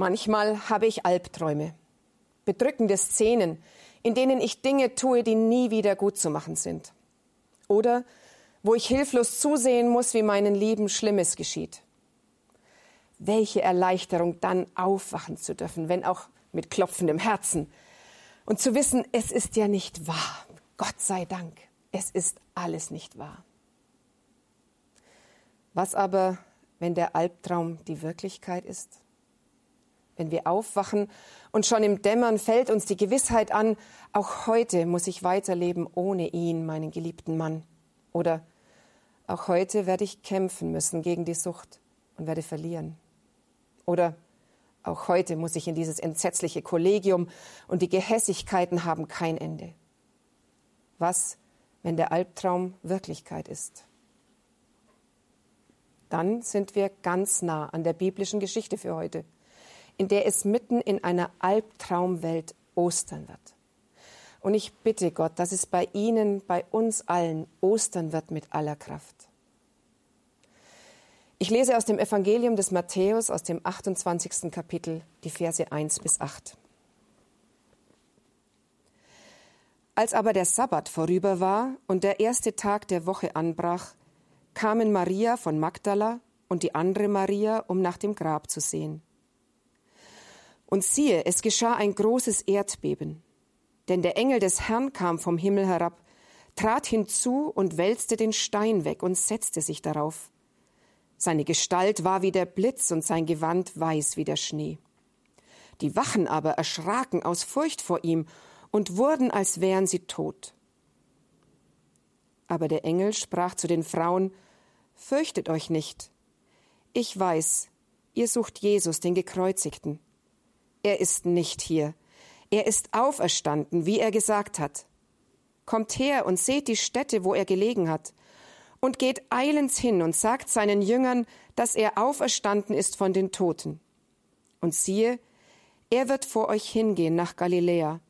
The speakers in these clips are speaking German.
Manchmal habe ich Albträume, bedrückende Szenen, in denen ich Dinge tue, die nie wieder gut zu machen sind. Oder wo ich hilflos zusehen muss, wie meinen Lieben Schlimmes geschieht. Welche Erleichterung dann aufwachen zu dürfen, wenn auch mit klopfendem Herzen. Und zu wissen, es ist ja nicht wahr. Gott sei Dank, es ist alles nicht wahr. Was aber, wenn der Albtraum die Wirklichkeit ist? Wenn wir aufwachen und schon im Dämmern fällt uns die Gewissheit an, auch heute muss ich weiterleben ohne ihn, meinen geliebten Mann. Oder auch heute werde ich kämpfen müssen gegen die Sucht und werde verlieren. Oder auch heute muss ich in dieses entsetzliche Kollegium und die Gehässigkeiten haben kein Ende. Was, wenn der Albtraum Wirklichkeit ist? Dann sind wir ganz nah an der biblischen Geschichte für heute, in der es mitten in einer Albtraumwelt Ostern wird. Und ich bitte Gott, dass es bei Ihnen, bei uns allen Ostern wird mit aller Kraft. Ich lese aus dem Evangelium des Matthäus aus dem 28. Kapitel die Verse 1 bis 8. Als aber der Sabbat vorüber war und der erste Tag der Woche anbrach, kamen Maria von Magdala und die andere Maria, um nach dem Grab zu sehen. Und siehe, es geschah ein großes Erdbeben denn der Engel des Herrn kam vom Himmel herab, trat hinzu und wälzte den Stein weg und setzte sich darauf. Seine Gestalt war wie der Blitz und sein Gewand weiß wie der Schnee. Die Wachen aber erschraken aus Furcht vor ihm und wurden, als wären sie tot. Aber der Engel sprach zu den Frauen, Fürchtet euch nicht. Ich weiß, ihr sucht Jesus, den Gekreuzigten. Er ist nicht hier, er ist auferstanden, wie er gesagt hat. Kommt her und seht die Stätte, wo er gelegen hat, und geht eilends hin und sagt seinen Jüngern, dass er auferstanden ist von den Toten. Und siehe, er wird vor euch hingehen nach Galiläa,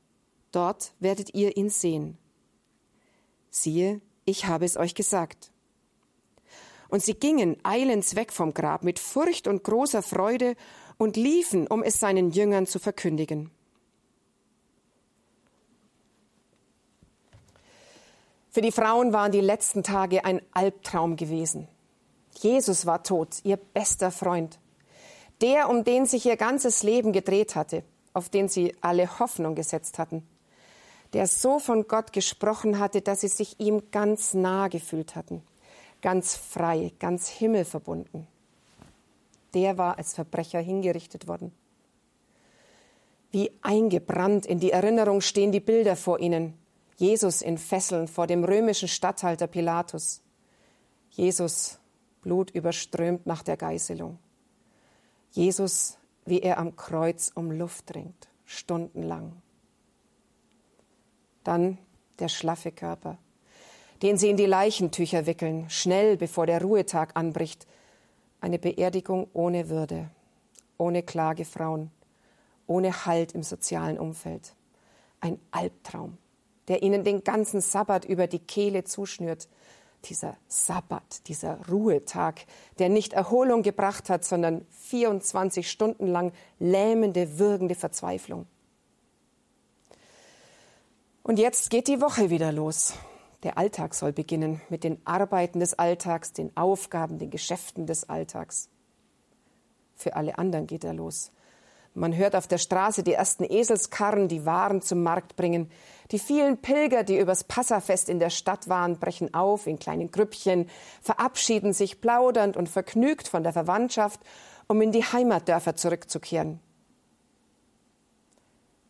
dort werdet ihr ihn sehen. Siehe, ich habe es euch gesagt. Und sie gingen eilends weg vom Grab mit Furcht und großer Freude und liefen, um es seinen Jüngern zu verkündigen. Für die Frauen waren die letzten Tage ein Albtraum gewesen. Jesus war tot, ihr bester Freund. Der, um den sich ihr ganzes Leben gedreht hatte, auf den sie alle Hoffnung gesetzt hatten. Der so von Gott gesprochen hatte, dass sie sich ihm ganz nah gefühlt hatten. Ganz frei, ganz himmelverbunden. Der war als Verbrecher hingerichtet worden. Wie eingebrannt in die Erinnerung stehen die Bilder vor ihnen, Jesus in Fesseln vor dem römischen Statthalter Pilatus. Jesus blutüberströmt nach der Geißelung. Jesus, wie er am Kreuz um Luft ringt, stundenlang. Dann der schlaffe Körper, den sie in die Leichentücher wickeln, schnell bevor der Ruhetag anbricht. Eine Beerdigung ohne Würde, ohne Klagefrauen, ohne Halt im sozialen Umfeld. Ein Albtraum der ihnen den ganzen Sabbat über die Kehle zuschnürt. Dieser Sabbat, dieser Ruhetag, der nicht Erholung gebracht hat, sondern 24 Stunden lang lähmende, würgende Verzweiflung. Und jetzt geht die Woche wieder los. Der Alltag soll beginnen mit den Arbeiten des Alltags, den Aufgaben, den Geschäften des Alltags. Für alle anderen geht er los. Man hört auf der Straße die ersten Eselskarren, die Waren zum Markt bringen. Die vielen Pilger, die übers Passafest in der Stadt waren, brechen auf in kleinen Grüppchen, verabschieden sich plaudernd und vergnügt von der Verwandtschaft, um in die Heimatdörfer zurückzukehren.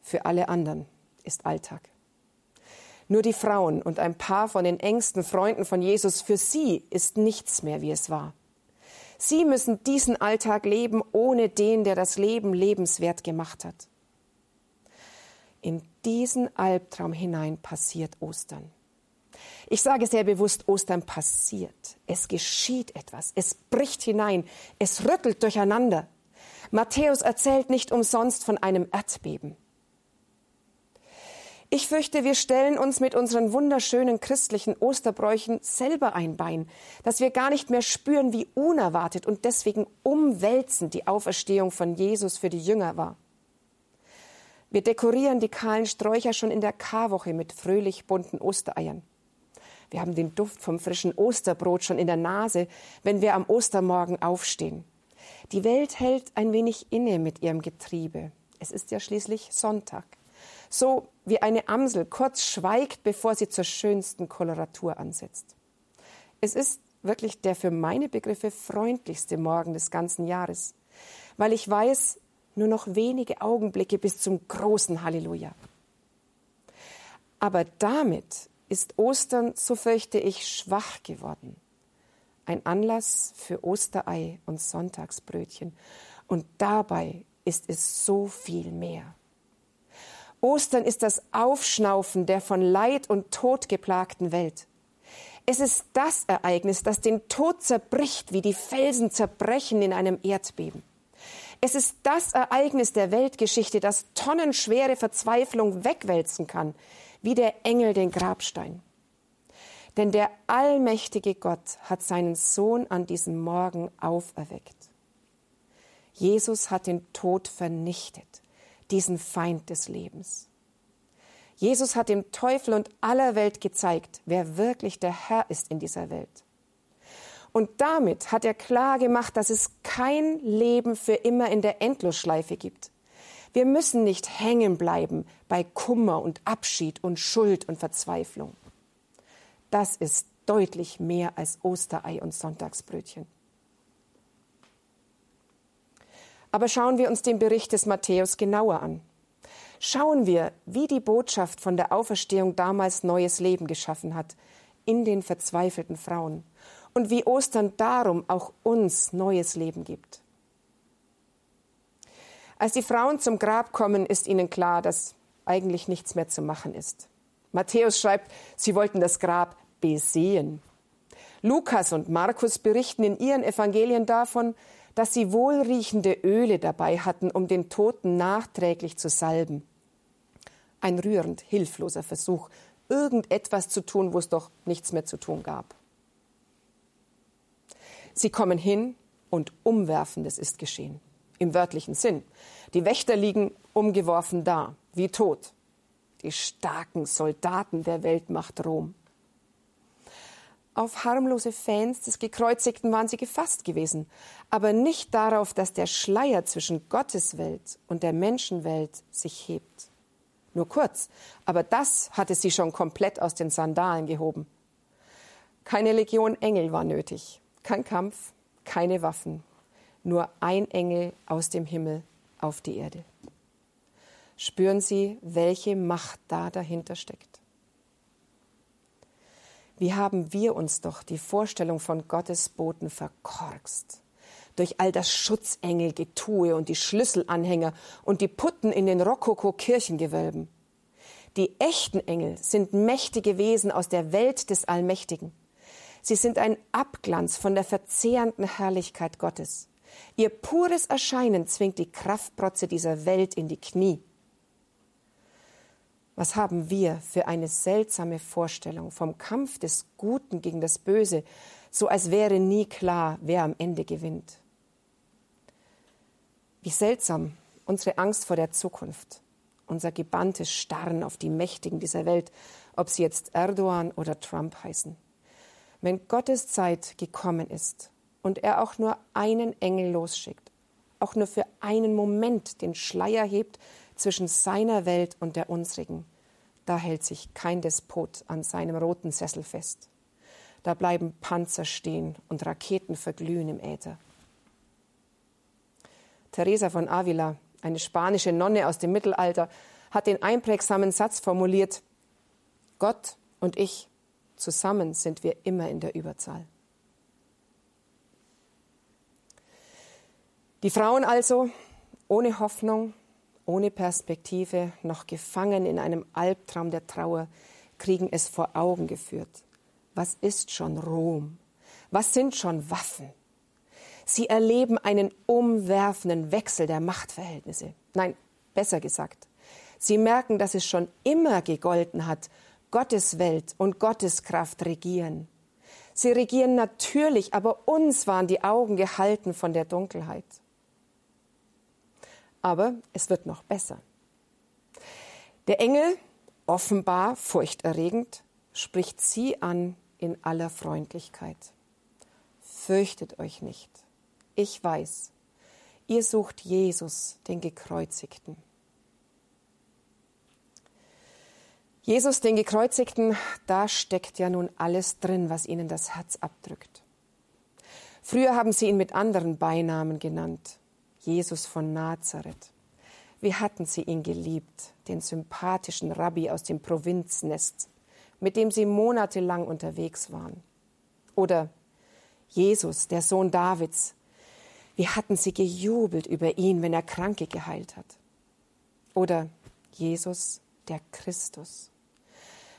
Für alle anderen ist Alltag. Nur die Frauen und ein paar von den engsten Freunden von Jesus, für sie ist nichts mehr, wie es war. Sie müssen diesen Alltag leben ohne den, der das Leben lebenswert gemacht hat. In diesen Albtraum hinein passiert Ostern. Ich sage sehr bewusst, Ostern passiert. Es geschieht etwas. Es bricht hinein. Es rüttelt durcheinander. Matthäus erzählt nicht umsonst von einem Erdbeben. Ich fürchte, wir stellen uns mit unseren wunderschönen christlichen Osterbräuchen selber ein Bein, dass wir gar nicht mehr spüren, wie unerwartet und deswegen umwälzend die Auferstehung von Jesus für die Jünger war. Wir dekorieren die kahlen Sträucher schon in der Karwoche mit fröhlich bunten Ostereiern. Wir haben den Duft vom frischen Osterbrot schon in der Nase, wenn wir am Ostermorgen aufstehen. Die Welt hält ein wenig inne mit ihrem Getriebe. Es ist ja schließlich Sonntag so wie eine Amsel kurz schweigt, bevor sie zur schönsten Koloratur ansetzt. Es ist wirklich der für meine Begriffe freundlichste Morgen des ganzen Jahres, weil ich weiß, nur noch wenige Augenblicke bis zum großen Halleluja. Aber damit ist Ostern, so fürchte ich, schwach geworden. Ein Anlass für Osterei und Sonntagsbrötchen. Und dabei ist es so viel mehr. Ostern ist das Aufschnaufen der von Leid und Tod geplagten Welt. Es ist das Ereignis, das den Tod zerbricht, wie die Felsen zerbrechen in einem Erdbeben. Es ist das Ereignis der Weltgeschichte, das tonnenschwere Verzweiflung wegwälzen kann, wie der Engel den Grabstein. Denn der allmächtige Gott hat seinen Sohn an diesem Morgen auferweckt. Jesus hat den Tod vernichtet diesen Feind des Lebens. Jesus hat dem Teufel und aller Welt gezeigt, wer wirklich der Herr ist in dieser Welt. Und damit hat er klar gemacht, dass es kein Leben für immer in der Endlosschleife gibt. Wir müssen nicht hängen bleiben bei Kummer und Abschied und Schuld und Verzweiflung. Das ist deutlich mehr als Osterei und Sonntagsbrötchen. Aber schauen wir uns den Bericht des Matthäus genauer an. Schauen wir, wie die Botschaft von der Auferstehung damals neues Leben geschaffen hat in den verzweifelten Frauen und wie Ostern darum auch uns neues Leben gibt. Als die Frauen zum Grab kommen, ist ihnen klar, dass eigentlich nichts mehr zu machen ist. Matthäus schreibt, sie wollten das Grab besehen. Lukas und Markus berichten in ihren Evangelien davon, dass sie wohlriechende Öle dabei hatten, um den Toten nachträglich zu salben. Ein rührend hilfloser Versuch, irgendetwas zu tun, wo es doch nichts mehr zu tun gab. Sie kommen hin und Umwerfendes ist geschehen. Im wörtlichen Sinn. Die Wächter liegen umgeworfen da, wie tot. Die starken Soldaten der Weltmacht Rom. Auf harmlose Fans des Gekreuzigten waren sie gefasst gewesen, aber nicht darauf, dass der Schleier zwischen Gottes Welt und der Menschenwelt sich hebt. Nur kurz, aber das hatte sie schon komplett aus den Sandalen gehoben. Keine Legion Engel war nötig, kein Kampf, keine Waffen, nur ein Engel aus dem Himmel auf die Erde. Spüren Sie, welche Macht da dahinter steckt? Wie haben wir uns doch die Vorstellung von Gottes Boten verkorkst? Durch all das Schutzengelgetue und die Schlüsselanhänger und die Putten in den Rokoko-Kirchengewölben. Die echten Engel sind mächtige Wesen aus der Welt des Allmächtigen. Sie sind ein Abglanz von der verzehrenden Herrlichkeit Gottes. Ihr pures Erscheinen zwingt die Kraftprotze dieser Welt in die Knie. Was haben wir für eine seltsame Vorstellung vom Kampf des Guten gegen das Böse, so als wäre nie klar, wer am Ende gewinnt. Wie seltsam unsere Angst vor der Zukunft, unser gebanntes Starren auf die Mächtigen dieser Welt, ob sie jetzt Erdogan oder Trump heißen. Wenn Gottes Zeit gekommen ist und er auch nur einen Engel losschickt, auch nur für einen Moment den Schleier hebt zwischen seiner Welt und der unsrigen, da hält sich kein Despot an seinem roten Sessel fest. Da bleiben Panzer stehen und Raketen verglühen im Äther. Teresa von Avila, eine spanische Nonne aus dem Mittelalter, hat den einprägsamen Satz formuliert, Gott und ich, zusammen sind wir immer in der Überzahl. Die Frauen also, ohne Hoffnung, ohne Perspektive, noch gefangen in einem Albtraum der Trauer, kriegen es vor Augen geführt. Was ist schon Rom? Was sind schon Waffen? Sie erleben einen umwerfenden Wechsel der Machtverhältnisse. Nein, besser gesagt, Sie merken, dass es schon immer gegolten hat, Gottes Welt und Gottes Kraft regieren. Sie regieren natürlich, aber uns waren die Augen gehalten von der Dunkelheit. Aber es wird noch besser. Der Engel, offenbar furchterregend, spricht sie an in aller Freundlichkeit. Fürchtet euch nicht. Ich weiß, ihr sucht Jesus, den Gekreuzigten. Jesus, den Gekreuzigten, da steckt ja nun alles drin, was ihnen das Herz abdrückt. Früher haben sie ihn mit anderen Beinamen genannt. Jesus von Nazareth. Wie hatten sie ihn geliebt, den sympathischen Rabbi aus dem Provinznest, mit dem sie monatelang unterwegs waren. Oder Jesus, der Sohn Davids. Wie hatten sie gejubelt über ihn, wenn er Kranke geheilt hat. Oder Jesus, der Christus,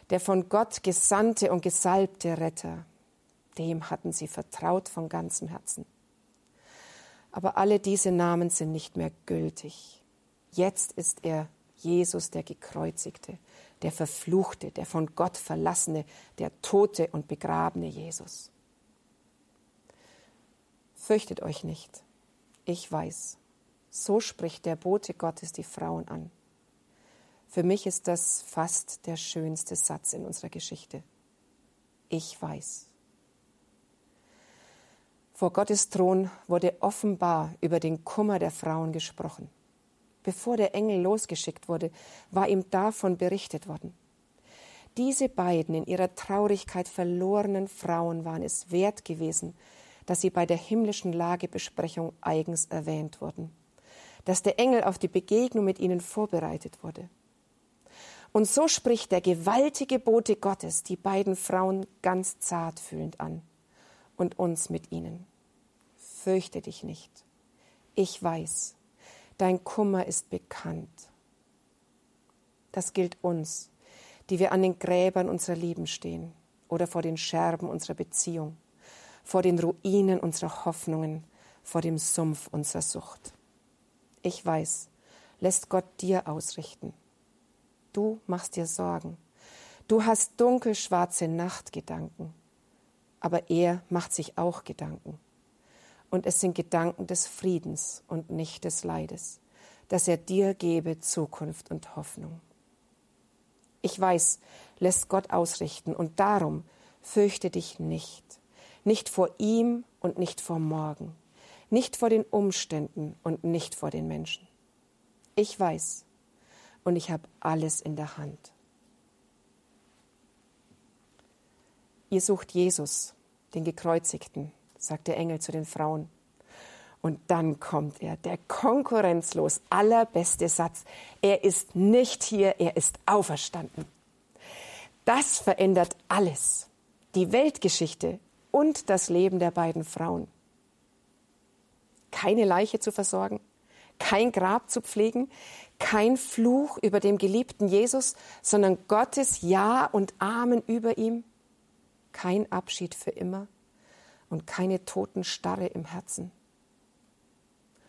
der von Gott gesandte und gesalbte Retter. Dem hatten sie vertraut von ganzem Herzen. Aber alle diese Namen sind nicht mehr gültig. Jetzt ist er Jesus der Gekreuzigte, der Verfluchte, der von Gott verlassene, der tote und begrabene Jesus. Fürchtet euch nicht, ich weiß. So spricht der Bote Gottes die Frauen an. Für mich ist das fast der schönste Satz in unserer Geschichte. Ich weiß. Vor Gottes Thron wurde offenbar über den Kummer der Frauen gesprochen. Bevor der Engel losgeschickt wurde, war ihm davon berichtet worden. Diese beiden in ihrer Traurigkeit verlorenen Frauen waren es wert gewesen, dass sie bei der himmlischen Lagebesprechung eigens erwähnt wurden, dass der Engel auf die Begegnung mit ihnen vorbereitet wurde. Und so spricht der gewaltige Bote Gottes die beiden Frauen ganz zartfühlend an und uns mit ihnen fürchte dich nicht. Ich weiß, dein Kummer ist bekannt. Das gilt uns, die wir an den Gräbern unserer Lieben stehen oder vor den Scherben unserer Beziehung, vor den Ruinen unserer Hoffnungen, vor dem Sumpf unserer Sucht. Ich weiß, lässt Gott dir ausrichten. Du machst dir Sorgen. Du hast dunkelschwarze Nachtgedanken. Aber er macht sich auch Gedanken und es sind Gedanken des Friedens und nicht des Leides, dass er dir gebe Zukunft und Hoffnung. Ich weiß, lässt Gott ausrichten und darum fürchte dich nicht, nicht vor ihm und nicht vor morgen, nicht vor den Umständen und nicht vor den Menschen. Ich weiß und ich habe alles in der Hand. Ihr sucht Jesus, den Gekreuzigten, sagt der Engel zu den Frauen. Und dann kommt er, der konkurrenzlos allerbeste Satz. Er ist nicht hier, er ist auferstanden. Das verändert alles. Die Weltgeschichte und das Leben der beiden Frauen. Keine Leiche zu versorgen, kein Grab zu pflegen, kein Fluch über dem geliebten Jesus, sondern Gottes Ja und Amen über ihm, kein Abschied für immer und keine Totenstarre im Herzen.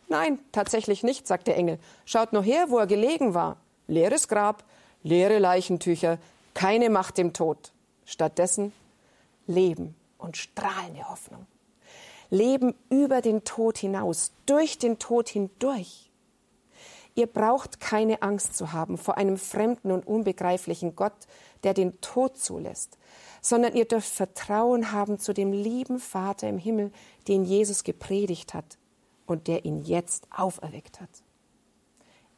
Nein, tatsächlich nicht, sagt der Engel. Schaut nur her, wo er gelegen war. Leeres Grab, leere Leichentücher, keine Macht im Tod. Stattdessen Leben und strahlende Hoffnung. Leben über den Tod hinaus, durch den Tod hindurch. Ihr braucht keine Angst zu haben vor einem fremden und unbegreiflichen Gott, der den Tod zulässt, sondern ihr dürft Vertrauen haben zu dem lieben Vater im Himmel, den Jesus gepredigt hat und der ihn jetzt auferweckt hat.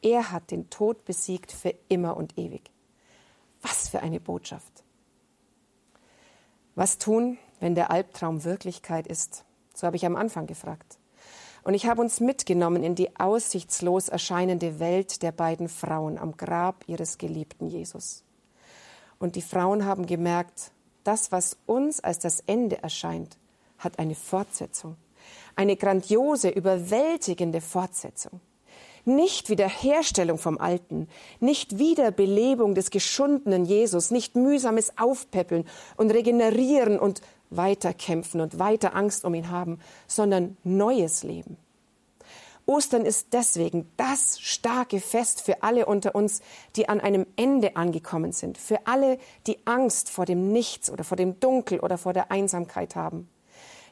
Er hat den Tod besiegt für immer und ewig. Was für eine Botschaft. Was tun, wenn der Albtraum Wirklichkeit ist? So habe ich am Anfang gefragt. Und ich habe uns mitgenommen in die aussichtslos erscheinende Welt der beiden Frauen am Grab ihres geliebten Jesus. Und die Frauen haben gemerkt, das, was uns als das Ende erscheint, hat eine Fortsetzung. Eine grandiose, überwältigende Fortsetzung. Nicht Wiederherstellung vom Alten, nicht Wiederbelebung des geschundenen Jesus, nicht mühsames Aufpäppeln und Regenerieren und weiterkämpfen und weiter Angst um ihn haben, sondern neues Leben. Ostern ist deswegen das starke Fest für alle unter uns, die an einem Ende angekommen sind, für alle, die Angst vor dem Nichts oder vor dem Dunkel oder vor der Einsamkeit haben.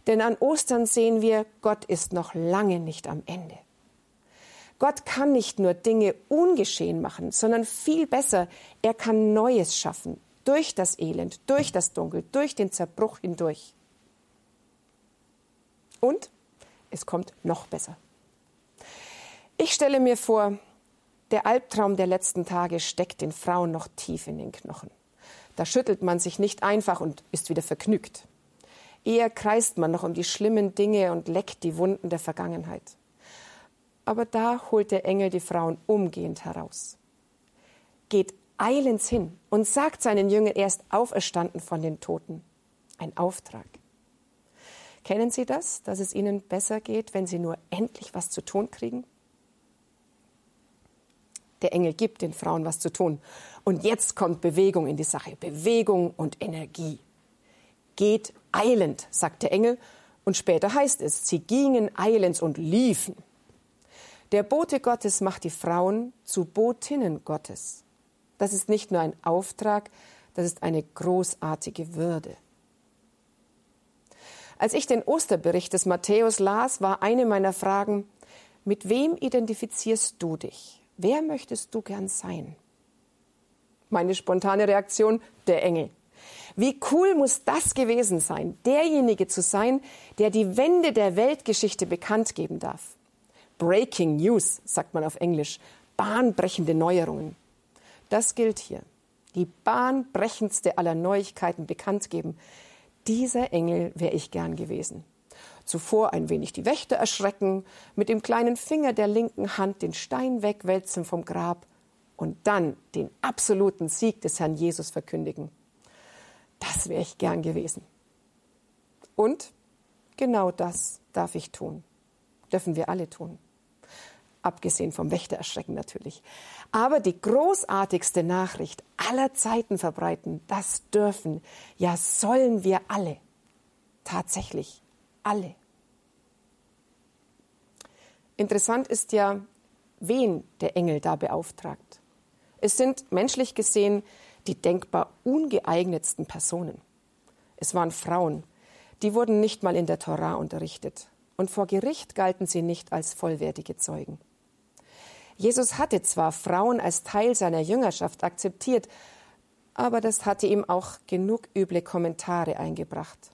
Denn an Ostern sehen wir, Gott ist noch lange nicht am Ende. Gott kann nicht nur Dinge ungeschehen machen, sondern viel besser, er kann Neues schaffen, durch das Elend, durch das Dunkel, durch den Zerbruch hindurch. Und es kommt noch besser. Ich stelle mir vor, der Albtraum der letzten Tage steckt den Frauen noch tief in den Knochen. Da schüttelt man sich nicht einfach und ist wieder vergnügt. Eher kreist man noch um die schlimmen Dinge und leckt die Wunden der Vergangenheit. Aber da holt der Engel die Frauen umgehend heraus. Geht eilends hin und sagt seinen Jüngern, er ist auferstanden von den Toten. Ein Auftrag. Kennen Sie das, dass es Ihnen besser geht, wenn Sie nur endlich was zu tun kriegen? Der Engel gibt den Frauen was zu tun. Und jetzt kommt Bewegung in die Sache. Bewegung und Energie. Geht eilend, sagt der Engel. Und später heißt es, sie gingen eilends und liefen. Der Bote Gottes macht die Frauen zu Botinnen Gottes. Das ist nicht nur ein Auftrag, das ist eine großartige Würde. Als ich den Osterbericht des Matthäus las, war eine meiner Fragen, mit wem identifizierst du dich? Wer möchtest du gern sein? Meine spontane Reaktion, der Engel. Wie cool muss das gewesen sein, derjenige zu sein, der die Wende der Weltgeschichte bekannt geben darf. Breaking News, sagt man auf Englisch, bahnbrechende Neuerungen. Das gilt hier. Die bahnbrechendste aller Neuigkeiten bekannt geben. Dieser Engel wäre ich gern gewesen. Zuvor ein wenig die Wächter erschrecken, mit dem kleinen Finger der linken Hand den Stein wegwälzen vom Grab und dann den absoluten Sieg des Herrn Jesus verkündigen. Das wäre ich gern gewesen. Und genau das darf ich tun. Dürfen wir alle tun abgesehen vom Wächtererschrecken natürlich. Aber die großartigste Nachricht aller Zeiten verbreiten, das dürfen, ja sollen wir alle. Tatsächlich alle. Interessant ist ja, wen der Engel da beauftragt. Es sind menschlich gesehen die denkbar ungeeignetsten Personen. Es waren Frauen, die wurden nicht mal in der Torah unterrichtet und vor Gericht galten sie nicht als vollwertige Zeugen. Jesus hatte zwar Frauen als Teil seiner Jüngerschaft akzeptiert, aber das hatte ihm auch genug üble Kommentare eingebracht.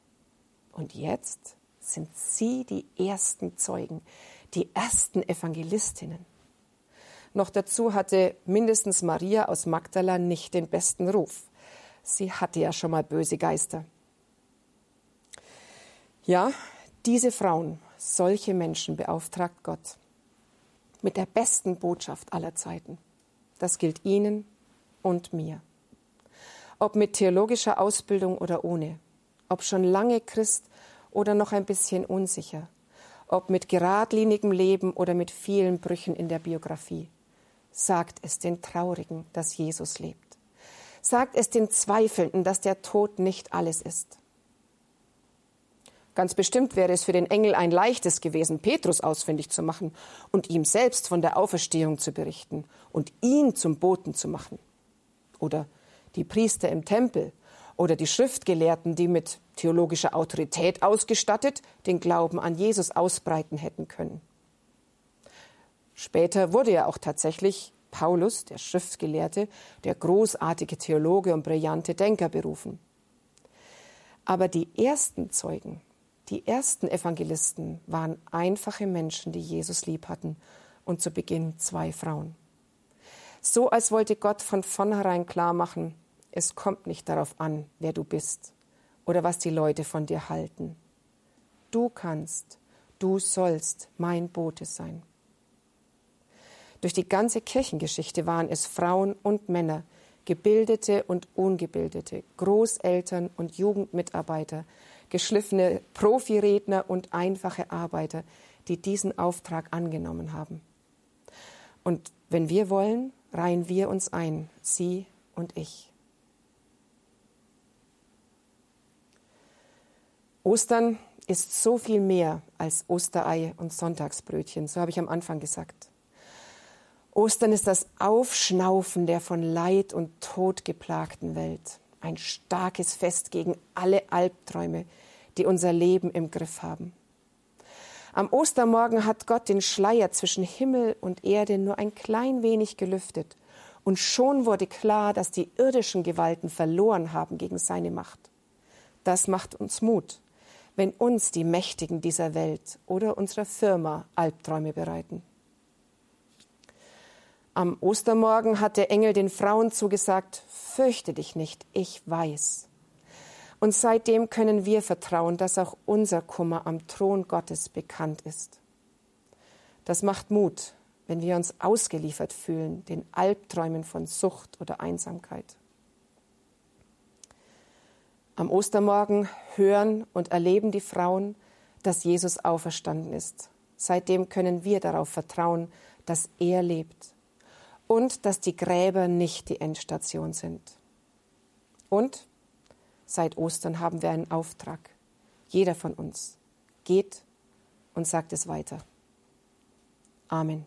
Und jetzt sind sie die ersten Zeugen, die ersten Evangelistinnen. Noch dazu hatte mindestens Maria aus Magdala nicht den besten Ruf. Sie hatte ja schon mal böse Geister. Ja, diese Frauen, solche Menschen beauftragt Gott mit der besten Botschaft aller Zeiten. Das gilt Ihnen und mir. Ob mit theologischer Ausbildung oder ohne, ob schon lange Christ oder noch ein bisschen unsicher, ob mit geradlinigem Leben oder mit vielen Brüchen in der Biografie. Sagt es den Traurigen, dass Jesus lebt. Sagt es den Zweifelnden, dass der Tod nicht alles ist. Ganz bestimmt wäre es für den Engel ein leichtes gewesen, Petrus ausfindig zu machen und ihm selbst von der Auferstehung zu berichten und ihn zum Boten zu machen. Oder die Priester im Tempel oder die Schriftgelehrten, die mit theologischer Autorität ausgestattet den Glauben an Jesus ausbreiten hätten können. Später wurde ja auch tatsächlich Paulus, der Schriftgelehrte, der großartige Theologe und brillante Denker berufen. Aber die ersten Zeugen, die ersten Evangelisten waren einfache Menschen, die Jesus lieb hatten und zu Beginn zwei Frauen. So als wollte Gott von vornherein klar machen, es kommt nicht darauf an, wer du bist oder was die Leute von dir halten. Du kannst, du sollst mein Bote sein. Durch die ganze Kirchengeschichte waren es Frauen und Männer, Gebildete und Ungebildete, Großeltern und Jugendmitarbeiter, geschliffene Profiredner und einfache Arbeiter, die diesen Auftrag angenommen haben. Und wenn wir wollen, reihen wir uns ein, Sie und ich. Ostern ist so viel mehr als Osterei und Sonntagsbrötchen, so habe ich am Anfang gesagt. Ostern ist das Aufschnaufen der von Leid und Tod geplagten Welt. Ein starkes Fest gegen alle Albträume, die unser Leben im Griff haben. Am Ostermorgen hat Gott den Schleier zwischen Himmel und Erde nur ein klein wenig gelüftet. Und schon wurde klar, dass die irdischen Gewalten verloren haben gegen seine Macht. Das macht uns Mut, wenn uns die Mächtigen dieser Welt oder unserer Firma Albträume bereiten. Am Ostermorgen hat der Engel den Frauen zugesagt, fürchte dich nicht, ich weiß. Und seitdem können wir vertrauen, dass auch unser Kummer am Thron Gottes bekannt ist. Das macht Mut, wenn wir uns ausgeliefert fühlen, den Albträumen von Sucht oder Einsamkeit. Am Ostermorgen hören und erleben die Frauen, dass Jesus auferstanden ist. Seitdem können wir darauf vertrauen, dass er lebt und dass die Gräber nicht die Endstation sind. Und seit Ostern haben wir einen Auftrag. Jeder von uns geht und sagt es weiter. Amen.